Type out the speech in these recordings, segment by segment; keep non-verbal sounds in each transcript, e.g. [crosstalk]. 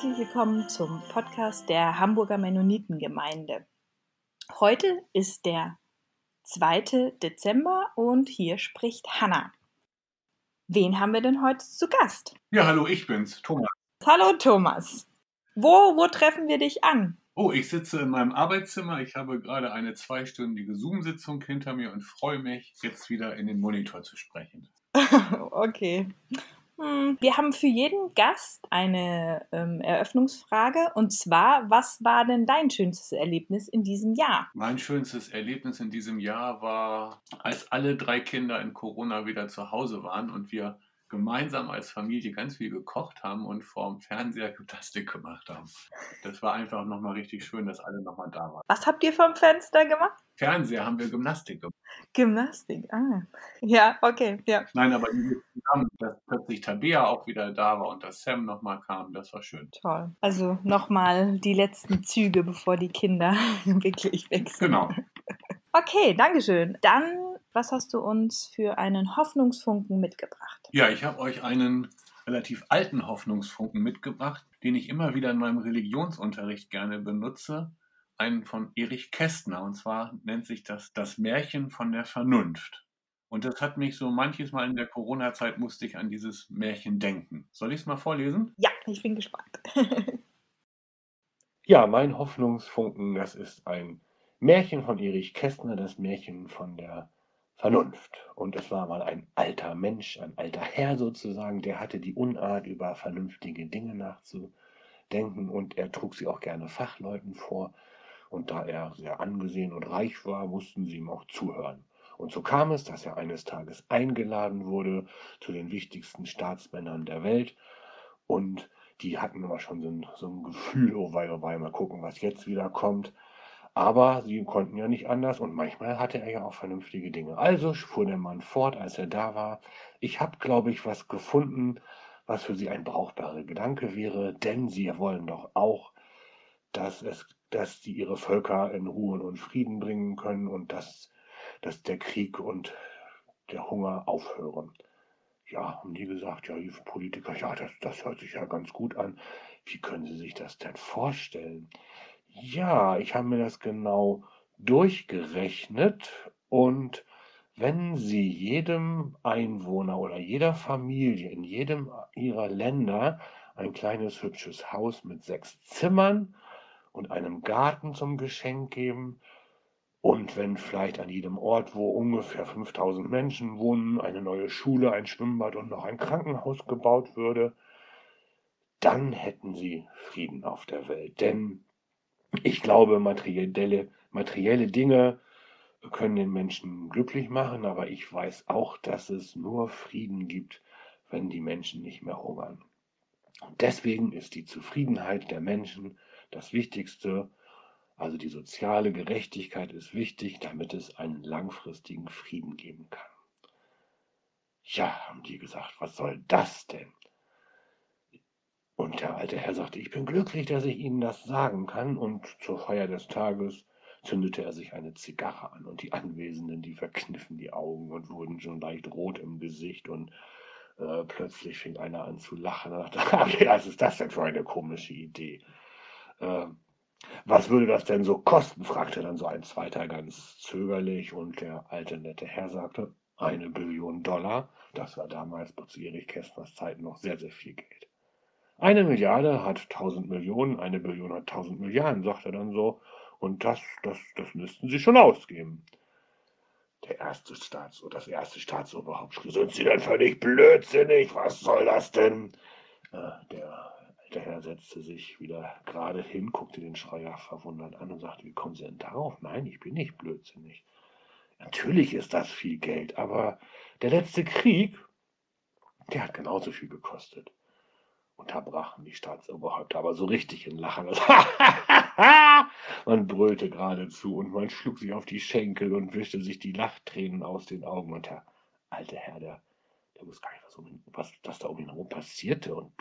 Herzlich willkommen zum Podcast der Hamburger Mennonitengemeinde. Heute ist der 2. Dezember und hier spricht Hanna. Wen haben wir denn heute zu Gast? Ja, hallo, ich bin's, Thomas. Hallo Thomas. Wo, wo treffen wir dich an? Oh, ich sitze in meinem Arbeitszimmer. Ich habe gerade eine zweistündige Zoom-Sitzung hinter mir und freue mich, jetzt wieder in den Monitor zu sprechen. [laughs] okay. Hm, wir haben für jeden Gast eine ähm, Eröffnungsfrage und zwar, was war denn dein schönstes Erlebnis in diesem Jahr? Mein schönstes Erlebnis in diesem Jahr war, als alle drei Kinder in Corona wieder zu Hause waren und wir gemeinsam als Familie ganz viel gekocht haben und vorm Fernseher [laughs] Gymnastik gemacht haben. Das war einfach nochmal richtig schön, dass alle nochmal da waren. Was habt ihr vom Fenster gemacht? Fernseher haben wir Gymnastik gemacht. Gymnastik, ah. Ja, okay, ja. Nein, aber zusammen, dass plötzlich Tabea auch wieder da war und dass Sam nochmal kam, das war schön. Toll. Also nochmal die letzten Züge, bevor die Kinder [laughs] wirklich weg sind. Genau. Okay, Dankeschön. Dann was hast du uns für einen Hoffnungsfunken mitgebracht? Ja, ich habe euch einen relativ alten Hoffnungsfunken mitgebracht, den ich immer wieder in meinem Religionsunterricht gerne benutze. Einen von Erich Kästner. Und zwar nennt sich das Das Märchen von der Vernunft. Und das hat mich so manches Mal in der Corona-Zeit musste ich an dieses Märchen denken. Soll ich es mal vorlesen? Ja, ich bin gespannt. [laughs] ja, mein Hoffnungsfunken, das ist ein Märchen von Erich Kästner, das Märchen von der Vernunft. Und es war mal ein alter Mensch, ein alter Herr sozusagen, der hatte die Unart, über vernünftige Dinge nachzudenken und er trug sie auch gerne Fachleuten vor. Und da er sehr angesehen und reich war, mussten sie ihm auch zuhören. Und so kam es, dass er eines Tages eingeladen wurde zu den wichtigsten Staatsmännern der Welt. Und die hatten immer schon so ein, so ein Gefühl, oh wei, oh wei, mal gucken, was jetzt wieder kommt. Aber sie konnten ja nicht anders und manchmal hatte er ja auch vernünftige Dinge. Also fuhr der Mann fort, als er da war. Ich habe, glaube ich, was gefunden, was für Sie ein brauchbarer Gedanke wäre, denn Sie wollen doch auch, dass, es, dass Sie Ihre Völker in Ruhe und Frieden bringen können und dass, dass der Krieg und der Hunger aufhören. Ja, haben die gesagt, ja, die Politiker, ja, das, das hört sich ja ganz gut an. Wie können Sie sich das denn vorstellen? Ja, ich habe mir das genau durchgerechnet und wenn Sie jedem Einwohner oder jeder Familie in jedem Ihrer Länder ein kleines hübsches Haus mit sechs Zimmern und einem Garten zum Geschenk geben und wenn vielleicht an jedem Ort, wo ungefähr 5000 Menschen wohnen, eine neue Schule, ein Schwimmbad und noch ein Krankenhaus gebaut würde, dann hätten Sie Frieden auf der Welt. Denn ich glaube, materielle, materielle Dinge können den Menschen glücklich machen, aber ich weiß auch, dass es nur Frieden gibt, wenn die Menschen nicht mehr hungern. Und deswegen ist die Zufriedenheit der Menschen das Wichtigste. Also die soziale Gerechtigkeit ist wichtig, damit es einen langfristigen Frieden geben kann. Ja, haben die gesagt, was soll das denn? Und der alte Herr sagte, ich bin glücklich, dass ich Ihnen das sagen kann. Und zur Feier des Tages zündete er sich eine Zigarre an. Und die Anwesenden, die verkniffen die Augen und wurden schon leicht rot im Gesicht. Und äh, plötzlich fing einer an zu lachen. Und dachte, [laughs] was ist das denn für eine komische Idee? Äh, was würde das denn so kosten? fragte dann so ein zweiter ganz zögerlich. Und der alte nette Herr sagte, eine Billion Dollar. Das war damals zu Erich Kästners Zeiten noch sehr, sehr viel Geld. Eine Milliarde hat tausend Millionen, eine Billion hat tausend Milliarden, sagt er dann so. Und das, das, das müssten Sie schon ausgeben. Der erste Staats das erste Staatsoberhaupt schrie, sind Sie denn völlig blödsinnig? Was soll das denn? Äh, der alte Herr setzte sich wieder gerade hin, guckte den Schreier verwundert an und sagte, wie kommen Sie denn darauf? Nein, ich bin nicht blödsinnig. Natürlich ist das viel Geld, aber der letzte Krieg, der hat genauso viel gekostet unterbrachen die Staatsoberhäupter aber so richtig in Lachen. [laughs] man brüllte geradezu und man schlug sich auf die Schenkel und wischte sich die Lachtränen aus den Augen. Und der alte Herr, der, der wusste gar nicht, was, um was, was da um ihn herum passierte und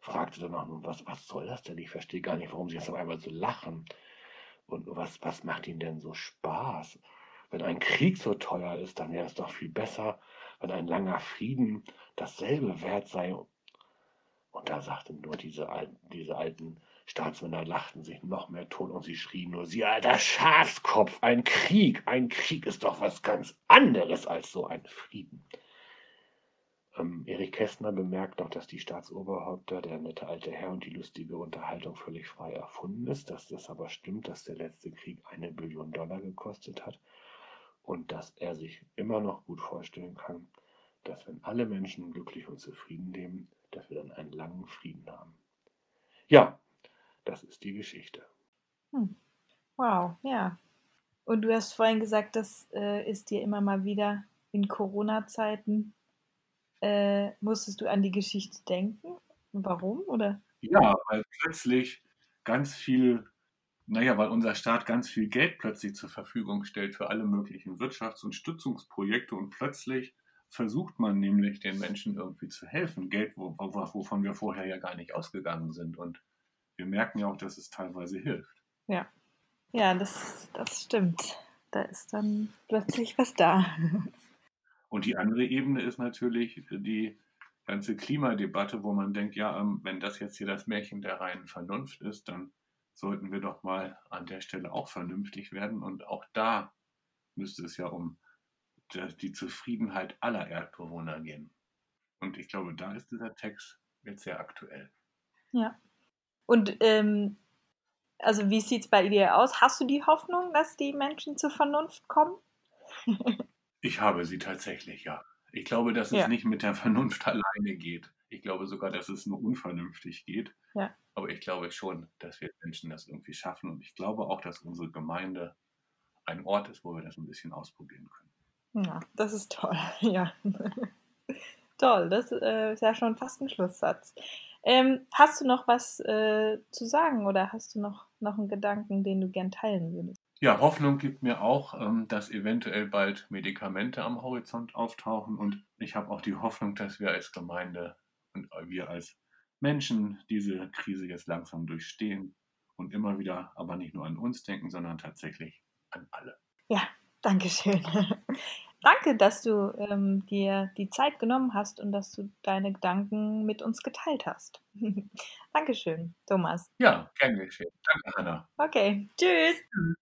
fragte dann auch, was, was soll das denn? Ich verstehe gar nicht, warum sie jetzt auf einmal so lachen. Und was, was macht ihnen denn so Spaß? Wenn ein Krieg so teuer ist, dann wäre es doch viel besser, wenn ein langer Frieden dasselbe wert sei Und da sagten nur diese alten, diese alten Staatsmänner, lachten sich noch mehr tot und sie schrien nur, sie alter Schafskopf, ein Krieg, ein Krieg ist doch was ganz anderes als so ein Frieden. Ähm, Erich Kästner bemerkt auch, dass die Staatsoberhäupter, der nette alte Herr und die lustige Unterhaltung völlig frei erfunden ist, dass das aber stimmt, dass der letzte Krieg eine Billion Dollar gekostet hat und dass er sich immer noch gut vorstellen kann, dass wenn alle Menschen glücklich und zufrieden leben, dass wir dann einen langen Frieden haben. Ja, das ist die Geschichte. Hm. Wow, ja. Und du hast vorhin gesagt, das äh, ist dir immer mal wieder in Corona-Zeiten äh, musstest du an die Geschichte denken? Warum? Oder? Ja, weil plötzlich ganz viel, naja, weil unser Staat ganz viel Geld plötzlich zur Verfügung stellt für alle möglichen Wirtschafts- und Stützungsprojekte und plötzlich versucht man nämlich den Menschen irgendwie zu helfen. Geld, wovon wir vorher ja gar nicht ausgegangen sind. Und wir merken ja auch, dass es teilweise hilft. Ja, ja, das, das stimmt. Da ist dann plötzlich was da. [laughs] Und die andere Ebene ist natürlich die ganze Klimadebatte, wo man denkt, ja, ähm, wenn das jetzt hier das Märchen der reinen Vernunft ist, dann sollten wir doch mal an der Stelle auch vernünftig werden. Und auch da müsste es ja um die Zufriedenheit aller Erdbewohner gehen. Und ich glaube, da ist dieser Text jetzt sehr aktuell. Ja. Und ähm, also wie sieht es bei dir aus? Hast du die Hoffnung, dass die Menschen zur Vernunft kommen? [laughs] Ich habe sie tatsächlich, ja. Ich glaube, dass es ja. nicht mit der Vernunft [laughs] alleine geht. Ich glaube sogar, dass es nur unvernünftig geht. Ja. Aber ich glaube schon, dass wir Menschen das irgendwie schaffen. Und ich glaube auch, dass unsere Gemeinde ein Ort ist, wo wir das ein bisschen ausprobieren können. Ja, das ist toll. [laughs] Ja. toll, das äh, ist ja schon fast ein Schlusssatz. Ähm, hast du noch was äh, zu sagen oder hast du noch, noch einen Gedanken, den du gern teilen würdest? Ja, Hoffnung gibt mir auch, ähm, dass eventuell bald Medikamente am Horizont auftauchen und ich habe auch die Hoffnung, dass wir als Gemeinde und wir als Menschen diese Krise jetzt langsam durchstehen und immer wieder aber nicht nur an uns denken, sondern tatsächlich an alle. Ja, danke schön. [laughs] danke, dass du ähm, dir die Zeit genommen hast und dass du deine Gedanken mit uns geteilt hast. [laughs] Dankeschön, Thomas. Ja, gern geschehen. Danke, Hanna. Okay, tschüss. tschüss.